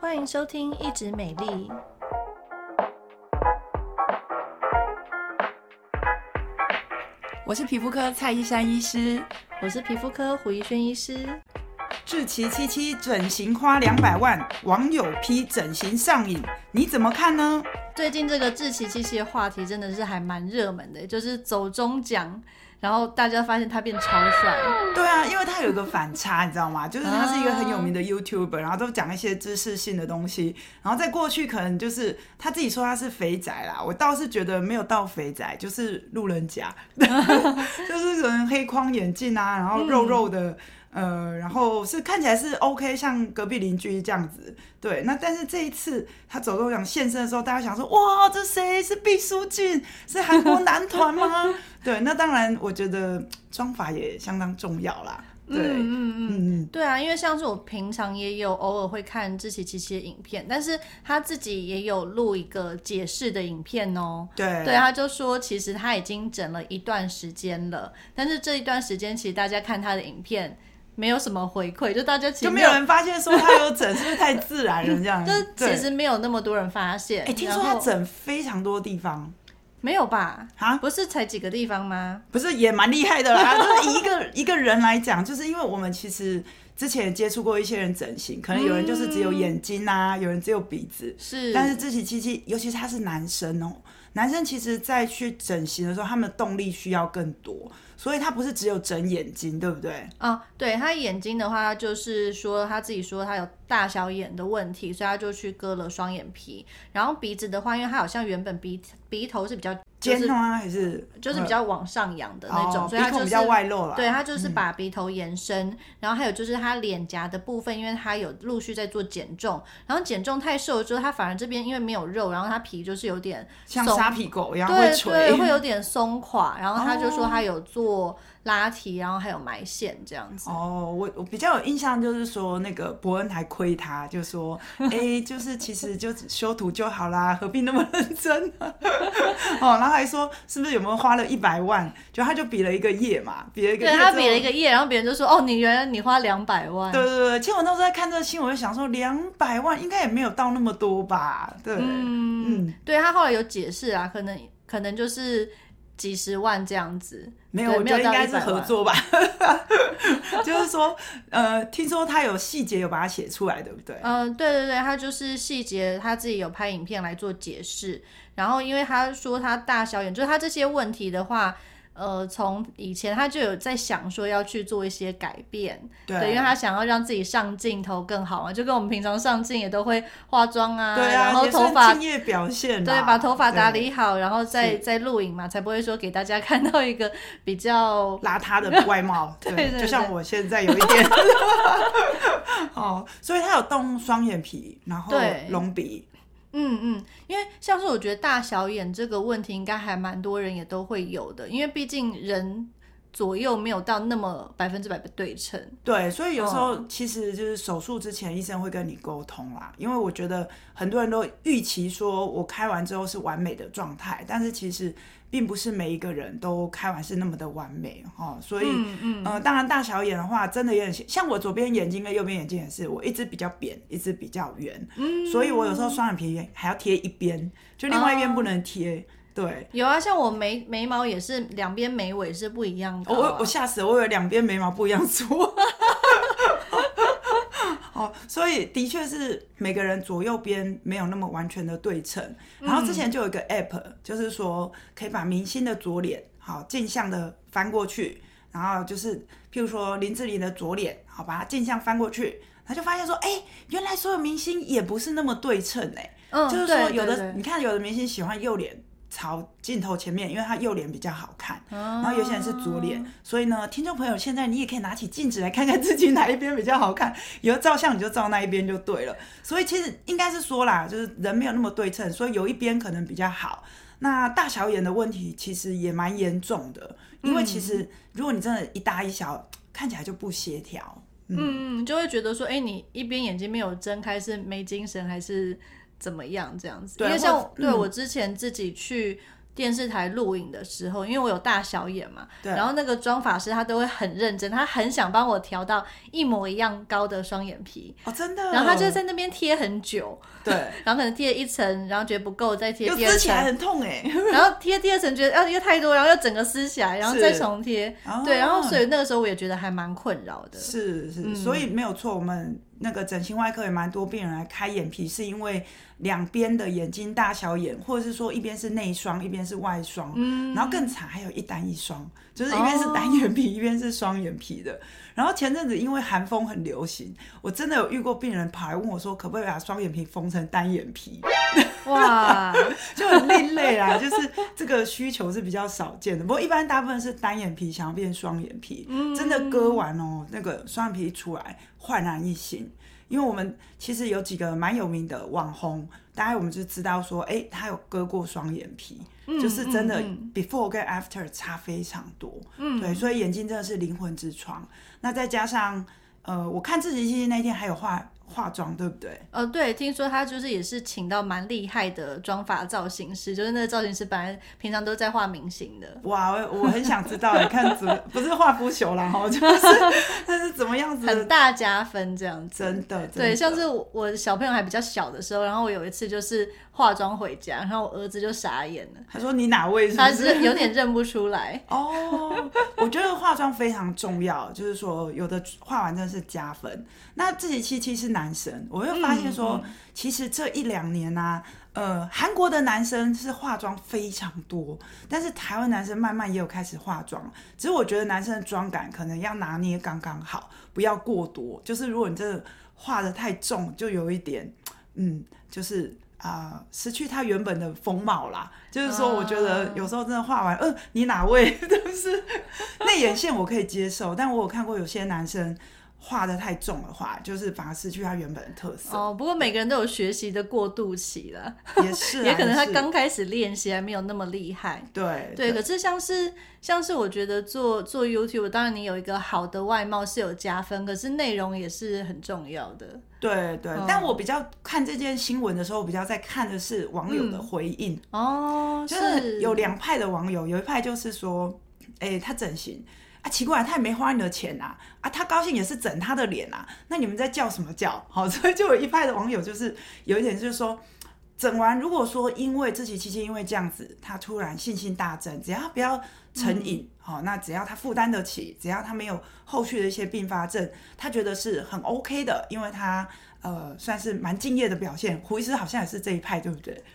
欢迎收听《一直美丽》，我是皮肤科蔡依珊医师，我是皮肤科胡一轩医师。志奇七七整形花两百万，网友批整形上瘾，你怎么看呢？最近这个志奇七七的话题真的是还蛮热门的，就是走中奖。然后大家发现他变超帅，对啊，因为他有一个反差，你知道吗？就是他是一个很有名的 YouTuber，然后都讲一些知识性的东西。然后在过去可能就是他自己说他是肥宅啦，我倒是觉得没有到肥宅，就是路人甲，就是可能黑框眼镜啊，然后肉肉的。嗯呃，然后是看起来是 OK，像隔壁邻居这样子，对。那但是这一次他走钟奖现身的时候，大家想说，哇，这谁是毕书尽？是韩国男团吗？对，那当然，我觉得妆法也相当重要啦。对，嗯嗯嗯，对啊，因为像是我平常也有偶尔会看志祺七七的影片，但是他自己也有录一个解释的影片哦。对，对，他就说其实他已经整了一段时间了，但是这一段时间其实大家看他的影片。没有什么回馈，就大家其实就没有人发现说他有整，是不是太自然了这样？就其实没有那么多人发现。哎，听说他整非常多地方，没有吧？啊，不是才几个地方吗？不是也蛮厉害的啦。就是一个一个人来讲，就是因为我们其实之前接触过一些人整形，可能有人就是只有眼睛啊，嗯、有人只有鼻子，是。但是志祺七七，尤其是他是男生哦，男生其实在去整形的时候，他们的动力需要更多。所以他不是只有整眼睛，对不对？啊，对，他眼睛的话，就是说他自己说他有大小眼的问题，所以他就去割了双眼皮。然后鼻子的话，因为他好像原本鼻鼻头是比较。尖吗？还是就是比较往上扬的那种，所以它就是比较外露了。对，它就是把鼻头延伸，然后还有就是它脸颊的部分，因为它有陆续在做减重，然后减重太瘦了之后，它反而这边因为没有肉，然后它皮就是有点像沙皮狗一样会垂，对对，会有 点松垮。然后他就说他有做拉提，然后还有埋线这样子。哦，我我比较有印象就是说那个伯恩还亏他，就说哎，就是其实就修图就好啦，何必那么认真？哦，然后还说是不是有没有花了一百万？就他就比了一个耶嘛，比了一个耶。对，他比了一个耶，然后别人就说：“哦，你原来你花两百万。”对对对，其实我那时候在看这个新闻，我就想说两百万应该也没有到那么多吧？对，嗯，嗯对他后来有解释啊，可能可能就是几十万这样子。没有，我觉得应该是合作吧。就是说，呃，听说他有细节有把它写出来，对不对？嗯、呃，对对对，他就是细节，他自己有拍影片来做解释。然后，因为他说他大小眼，就是他这些问题的话，呃，从以前他就有在想说要去做一些改变，对，对，因为他想要让自己上镜头更好嘛，就跟我们平常上镜也都会化妆啊，对啊，然后头发敬业表现，对，把头发打理好，然后再再录影嘛，才不会说给大家 看到一个比较邋遢的外貌，对，就像我现在有一点，哦，所以他有动双眼皮，然后隆鼻。嗯嗯，因为像是我觉得大小眼这个问题，应该还蛮多人也都会有的，因为毕竟人左右没有到那么百分之百的对称。对，所以有时候其实就是手术之前，医生会跟你沟通啦，因为我觉得很多人都预期说我开完之后是完美的状态，但是其实。并不是每一个人都开完是那么的完美哦，所以，嗯，嗯。呃，当然大小眼的话，真的也很像我左边眼睛跟右边眼睛也是，我一只比较扁，一只比较圆，嗯，所以我有时候双眼皮还要贴一边，就另外一边不能贴，哦，对。有啊，像我眉眉毛也是两边眉尾是不一样的，我我吓死了，我以为两边眉毛不一样粗。哦，所以的确是每个人左右边没有那么完全的对称。然后之前就有一个 app，就是说可以把明星的左脸好镜像的翻过去，然后就是譬如说林志玲的左脸，好把它镜像翻过去，他就发现说，哎，原来所有明星也不是那么对称哎，嗯，就是说有的你看有的明星喜欢右脸。朝镜头前面，因为他右脸比较好看，哦、然后有些人是左脸，所以呢，听众朋友，现在你也可以拿起镜子来看看自己哪一边比较好看，以后照相你就照那一边就对了。所以其实应该是说啦，就是人没有那么对称，所以有一边可能比较好。那大小眼的问题其实也蛮严重的，因为其实如果你真的一大一小，看起来就不协调，嗯，嗯，就会觉得说，哎，你一边眼睛没有睁开，是没精神还是？怎么样这样子？因为像对我之前自己去电视台录影的时候，因为我有大小眼嘛，对，然后那个妆发师他都会很认真，他很想帮我调到一模一样高的双眼皮哦，真的，然后他就在那边贴很久，对，然后可能贴一层，然后觉得不够，再贴第二层，撕起来很痛哎，然后贴第二层觉得啊又太多，然后又整个撕起来，然后再重贴，对，然后所以那个时候我也觉得还蛮困扰的，是是，所以没有错，我们。那个整形外科也蛮多病人来开眼皮，是因为两边的眼睛大小眼，或者是说一边是内双，一边是外双，嗯，然后更惨还有一单一双，就是一边是单眼皮，哦、一边是双眼皮的。然后前阵子因为韩风很流行，我真的有遇过病人跑来问我说，可不可以把双眼皮缝成单眼皮？哇，就很另类啊，就是这个需求是比较少见的。不过一般大部分是单眼皮想要变双眼皮，嗯、真的割完哦，那个双眼皮一出来焕然一新。因为我们其实有几个蛮有名的网红，大概我们就知道说，哎，他有割过双眼皮，嗯、就是真的 before 跟 after 差非常多，嗯，对，所以眼睛真的是灵魂之窗。那再加上，呃，我看自己其实那天还有画。化妆对不对？呃，对，听说他就是也是请到蛮厉害的妆发造型师，就是那个造型师本来平常都在画明星的。哇，我很想知道，你看怎么不是画不朽啦，哈，就是 他是怎么样子？很大加分这样子，真的。真的对，像是我小朋友还比较小的时候，然后我有一次就是化妆回家，然后我儿子就傻眼了，他说：“你哪位是是？”他是有点认不出来。哦，我觉得化妆非常重要，就是说有的化完真的是加分。那自己七七是男生，我会发现说，嗯、其实这一两年呢、啊，呃，韩国的男生是化妆非常多，但是台湾男生慢慢也有开始化妆。只是我觉得男生的妆感可能要拿捏刚刚好，不要过多。就是如果你真的化的太重，就有一点，嗯，就是啊、呃，失去他原本的风貌啦。就是说，我觉得有时候真的画完，嗯、呃，你哪位？就是内眼线我可以接受，但我有看过有些男生。画的太重的话，就是反而失去它原本的特色。哦，不过每个人都有学习的过渡期了，也是、啊，也可能他刚开始练习还没有那么厉害。对对，可是像是像是我觉得做做 YouTube，当然你有一个好的外貌是有加分，可是内容也是很重要的。对对，嗯、但我比较看这件新闻的时候，我比较在看的是网友的回应。嗯、哦，就是有两派的网友，有一派就是说，哎、欸，他整形。啊，奇怪，他也没花你的钱呐！啊，他高兴也是整他的脸呐。那你们在叫什么叫？好，所以就有一派的网友就是有一点就是说，整完如果说因为这期期间因为这样子，他突然信心大增，只要他不要成瘾，好、嗯，那只要他负担得起，只要他没有后续的一些并发症，他觉得是很 OK 的，因为他呃算是蛮敬业的表现。胡医师好像也是这一派，对不对？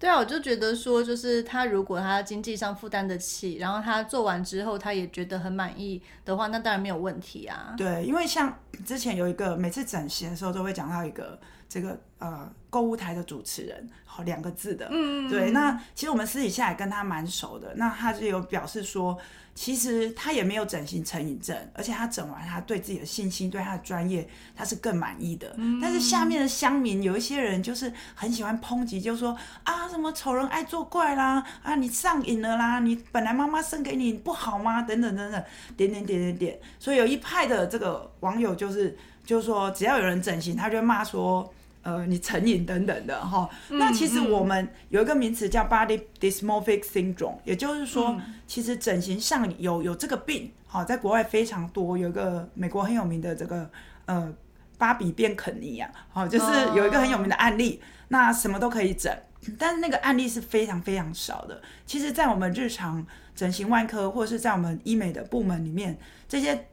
对啊，我就觉得说，就是他如果他经济上负担得起，然后他做完之后他也觉得很满意的话，那当然没有问题啊。对，因为像之前有一个每次整形的时候都会讲到一个这个呃购物台的主持人，好两个字的，嗯，对。那其实我们私底下也跟他蛮熟的，那他就有表示说。其实他也没有整形成瘾症，而且他整完，他对自己的信心、对他的专业，他是更满意的。嗯、但是下面的乡民有一些人就是很喜欢抨击，就说啊什么丑人爱作怪啦，啊你上瘾了啦，你本来妈妈生给你不好吗？等等等等，点点点点点。所以有一派的这个网友就是就是说，只要有人整形，他就骂说。呃，你成瘾等等的哈，嗯、那其实我们有一个名词叫 body dysmorphic syndrome，也就是说，嗯、其实整形上有有这个病，好，在国外非常多，有一个美国很有名的这个呃芭比变肯尼亚，好，就是有一个很有名的案例，哦、那什么都可以整，但是那个案例是非常非常少的。其实，在我们日常整形外科或者是在我们医美的部门里面，这些。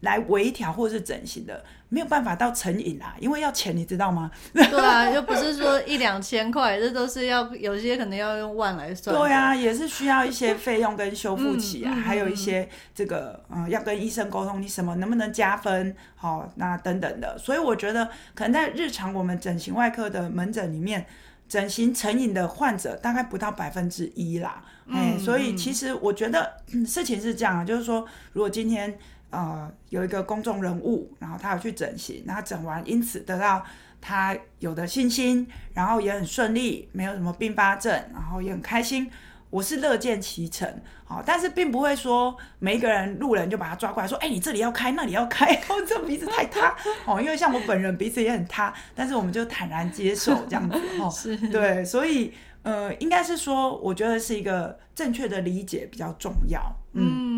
来微调或者是整形的，没有办法到成瘾啊，因为要钱，你知道吗？对啊，又不是说一两千块，这都是要有些可能要用万来算。对啊，也是需要一些费用跟修复期啊，嗯、还有一些这个嗯，要跟医生沟通，你什么能不能加分，好、哦，那等等的。所以我觉得，可能在日常我们整形外科的门诊里面，整形成瘾的患者大概不到百分之一啦。哎、嗯，所以其实我觉得、嗯、事情是这样啊，就是说，如果今天。呃，有一个公众人物，然后他有去整形，然后整完，因此得到他有的信心，然后也很顺利，没有什么并发症，然后也很开心。我是乐见其成，好，但是并不会说每一个人路人就把他抓过来说，哎，你这里要开，那里要开，哦，这鼻子太塌，哦，因为像我本人鼻子也很塌，但是我们就坦然接受这样子，哦，是，对，所以呃，应该是说，我觉得是一个正确的理解比较重要，嗯，嗯，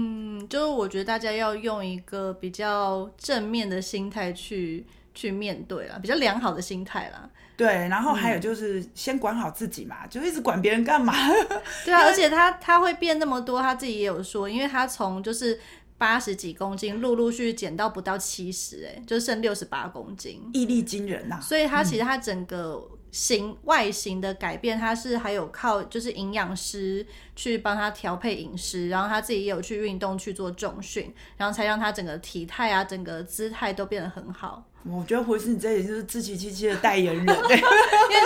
就是我觉得大家要用一个比较正面的心态去去面对啦，比较良好的心态啦。对，然后还有就是先管好自己嘛，嗯、就一直管别人干嘛？对啊，而且他他会变那么多，他自己也有说，因为他从就是八十几公斤陆陆续续减到不到七十，哎，就剩六十八公斤，毅力惊人呐、啊。所以他其实他整个形、外形的改变，他是还有靠就是营养师去帮他调配饮食，然后他自己也有去运动去做重训，然后才让他整个体态啊，整个姿态都变得很好。我觉得回师，你这也就是志祺七七的代言人，因为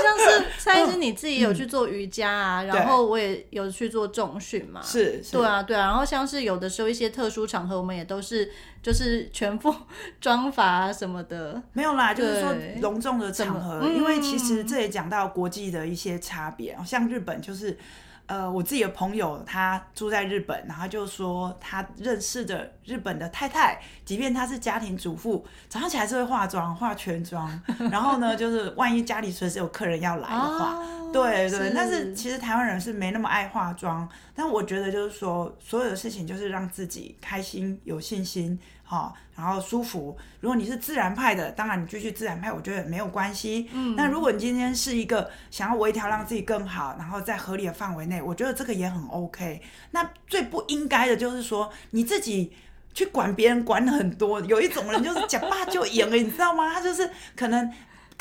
像是蔡医师你自己有去做瑜伽啊，嗯、然后我也有去做重训嘛，是，对啊，对啊，然后像是有的时候一些特殊场合，我们也都是就是全副装法啊什么的，没有啦，就是说隆重的场合，嗯、因为其实这也讲到国际的一些差别，像日本就是。呃，我自己的朋友他住在日本，然后就说他认识的日本的太太，即便她是家庭主妇，早上起来是会化妆，化全妆。然后呢，就是万一家里随时有客人要来的话，哦、对对。是但是其实台湾人是没那么爱化妆，但我觉得就是说，所有的事情就是让自己开心、有信心。好，然后舒服。如果你是自然派的，当然你继续自然派，我觉得没有关系。嗯，那如果你今天是一个想要微调让自己更好，然后在合理的范围内，我觉得这个也很 OK。那最不应该的就是说你自己去管别人管很多，有一种人就是讲话就赢了，你知道吗？他就是可能。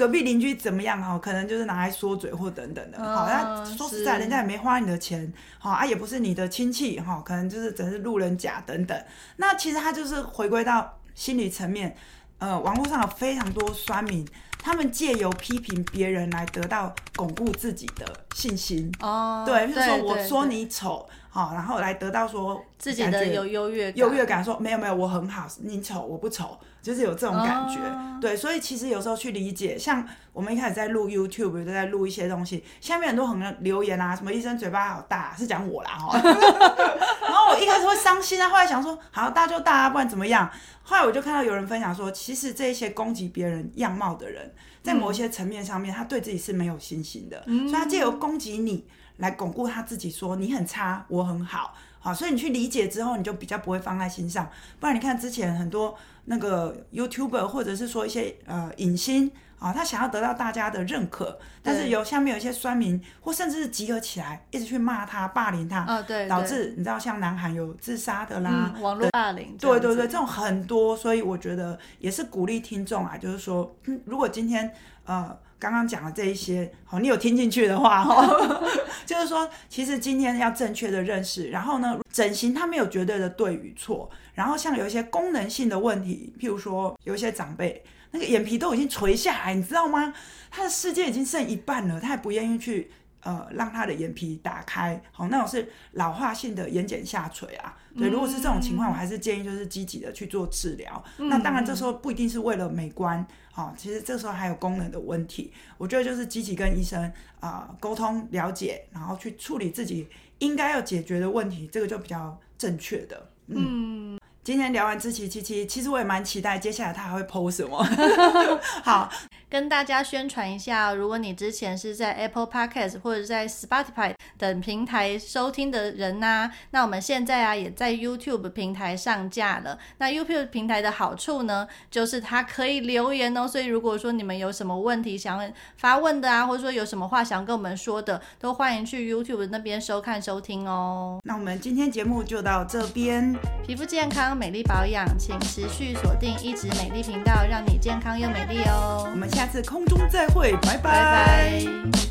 隔壁邻居怎么样哈？可能就是拿来说嘴或等等的。好，那说实在，人家也没花你的钱，好啊，也不是你的亲戚哈，可能就是只是路人甲等等。那其实他就是回归到心理层面，呃，网络上有非常多酸民，他们借由批评别人来得到巩固自己的信心。哦，对，就是说我说你丑，好，然后来得到说自己的有优越优越感，说没有没有，我很好，你丑我不丑。就是有这种感觉，oh. 对，所以其实有时候去理解，像我们一开始在录 YouTube，都在录一些东西，下面很多很多留言啊，什么医生嘴巴好大，是讲我啦哈，然后我一开始会伤心啊，后来想说好大就大啊，不然怎么样？后来我就看到有人分享说，其实这些攻击别人样貌的人，在某些层面上面，他对自己是没有信心的，嗯、所以他借由攻击你来巩固他自己，说你很差，我很好。好，所以你去理解之后，你就比较不会放在心上。不然你看之前很多那个 YouTuber 或者是说一些呃影星啊，他想要得到大家的认可，但是有下面有一些酸民或甚至是集合起来一直去骂他、霸凌他，哦、对对导致你知道像南韩有自杀的啦，嗯、网络霸凌，对对对，这种很多，所以我觉得也是鼓励听众啊，就是说，嗯，如果今天呃。刚刚讲的这一些，好，你有听进去的话，哈，就是说，其实今天要正确的认识，然后呢，整形它没有绝对的对与错，然后像有一些功能性的问题，譬如说有一些长辈那个眼皮都已经垂下来，你知道吗？他的世界已经剩一半了，他也不愿意去呃让他的眼皮打开，好，那种是老化性的眼睑下垂啊。对，如果是这种情况，我还是建议就是积极的去做治疗。嗯、那当然，这时候不一定是为了美观，好、哦，其实这时候还有功能的问题。我觉得就是积极跟医生啊、呃、沟通了解，然后去处理自己应该要解决的问题，这个就比较正确的。嗯，嗯今天聊完志祺七七，其实我也蛮期待接下来他还会 PO 什么。好。跟大家宣传一下，如果你之前是在 Apple Podcast 或者在 Spotify 等平台收听的人呐、啊，那我们现在啊也在 YouTube 平台上架了。那 YouTube 平台的好处呢，就是它可以留言哦。所以如果说你们有什么问题想要发问的啊，或者说有什么话想跟我们说的，都欢迎去 YouTube 那边收看收听哦。那我们今天节目就到这边，皮肤健康、美丽保养，请持续锁定一直美丽频道，让你健康又美丽哦。我们下。下次空中再会，拜拜。拜拜。